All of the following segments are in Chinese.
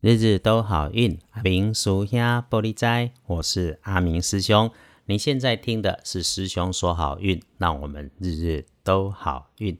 日日都好运，阿明属下玻璃斋，我是阿明师兄。你现在听的是师兄说好运，让我们日日都好运。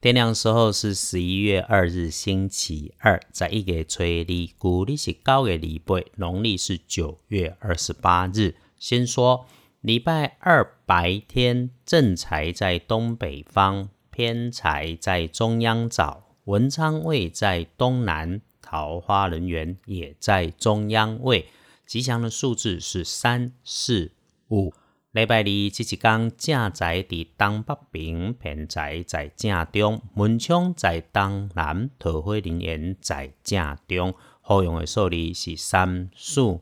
天亮时候是十一月二日，星期二，在一个吹立，古历是高月礼拜，农历是九月二十八日。先说礼拜二白天，正财在东北方，偏财在中央找，文昌位在东南。桃花人员也在中央位，吉祥的数字是三四五。礼拜二这一天，正在伫东北边，偏宅在正中，门窗在东南，桃花人员在正中。好用的数字是三四五。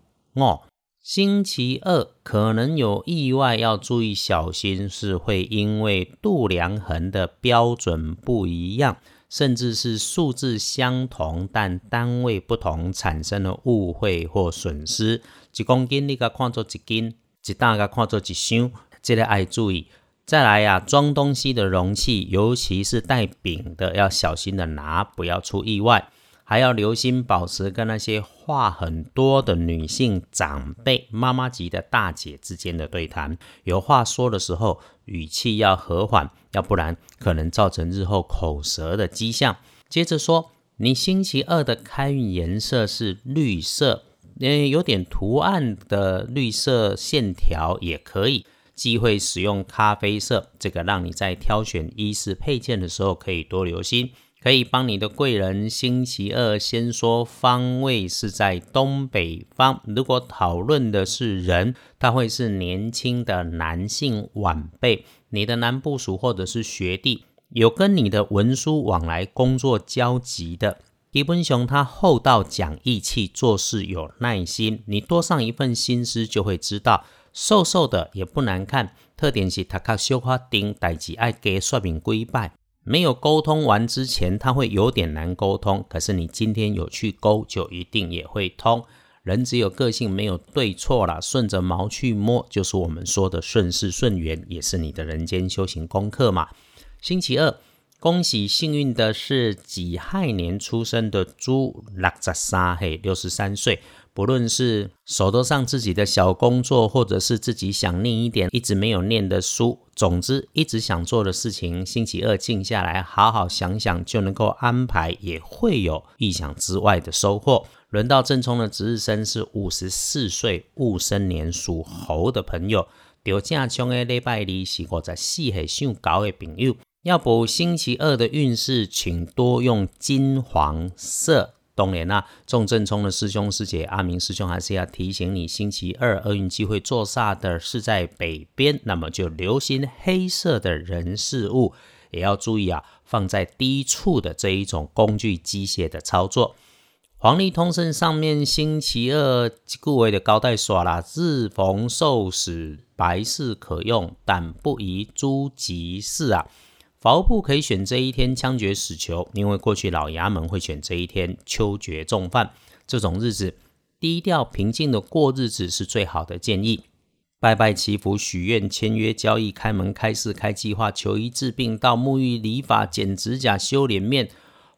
星期二可能有意外，要注意小心，是会因为度量衡的标准不一样。甚至是数字相同，但单位不同，产生了误会或损失。一公斤你甲看作一斤，一担甲看作一箱，这个爱注意。再来呀，装东西的容器，尤其是带柄的，要小心的拿，不要出意外。还要留心保持跟那些话很多的女性长辈、妈妈级的大姐之间的对谈，有话说的时候语气要和缓，要不然可能造成日后口舌的迹象。接着说，你星期二的开运颜色是绿色，嗯，有点图案的绿色线条也可以。忌讳使用咖啡色，这个让你在挑选衣饰配件的时候可以多留心。可以帮你的贵人，星期二先说方位是在东北方。如果讨论的是人，他会是年轻的男性晚辈，你的男部属或者是学弟，有跟你的文书往来、工作交集的。基本雄他厚道、讲义气、做事有耐心，你多上一份心思就会知道。瘦瘦的也不难看，特点是他靠绣花钉，代志爱给说明规拜。没有沟通完之前，他会有点难沟通。可是你今天有去沟，就一定也会通。人只有个性，没有对错啦，顺着毛去摸，就是我们说的顺势顺缘，也是你的人间修行功课嘛。星期二，恭喜幸运的是己亥年出生的猪，六十三岁，六十三岁。不论是手头上自己的小工作，或者是自己想念一点一直没有念的书，总之一直想做的事情，星期二静下来好好想想，就能够安排，也会有意想之外的收获。轮到正冲的值日生是五十四岁戊申年属猴的朋友，掉正冲的礼拜二是五十四岁属狗的朋友，要补星期二的运势，请多用金黄色。当然啦，重正冲的师兄师姐，阿明师兄还是要提醒你，星期二厄运机会坐煞的是在北边，那么就留心黑色的人事物，也要注意啊，放在低处的这一种工具机械的操作。黄历通胜上面星期二故为的高带耍啦，日逢受死，白事可用，但不宜诸吉事啊。法务部可以选这一天枪决死囚，因为过去老衙门会选这一天秋决重犯。这种日子低调平静的过日子是最好的建议。拜拜祈福、许愿、签约、交易、开门、开市、开计划、求医治病，到沐浴、理发、剪指甲、修脸面，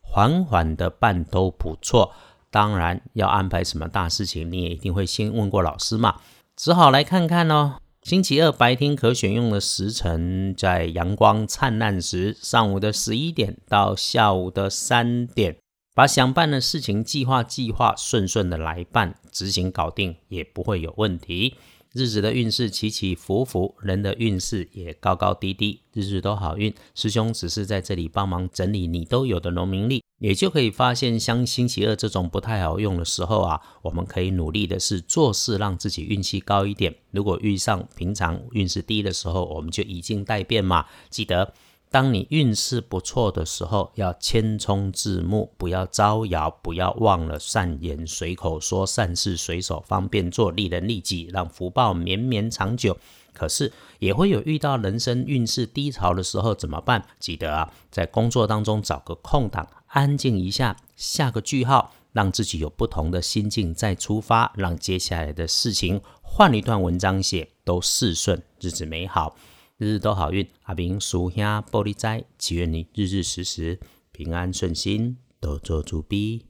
缓缓的办都不错。当然要安排什么大事情，你也一定会先问过老师嘛。只好来看看喽。星期二白天可选用的时辰，在阳光灿烂时，上午的十一点到下午的三点，把想办的事情计划计划，顺顺的来办，执行搞定，也不会有问题。日子的运势起起伏伏，人的运势也高高低低，日日都好运。师兄只是在这里帮忙整理你都有的农民力，也就可以发现，像星期二这种不太好用的时候啊，我们可以努力的是做事，让自己运气高一点。如果遇上平常运势低的时候，我们就以静待变嘛。记得。当你运势不错的时候，要谦冲自牧，不要招摇，不要忘了善言随口说，善事随手方便做，利人利己，让福报绵绵长久。可是也会有遇到人生运势低潮的时候，怎么办？记得啊，在工作当中找个空档，安静一下，下个句号，让自己有不同的心境再出发，让接下来的事情换一段文章写，都事顺，日子美好。日日都好运，阿明属下玻璃斋，祈愿你日日时时平安顺心，都做主逼。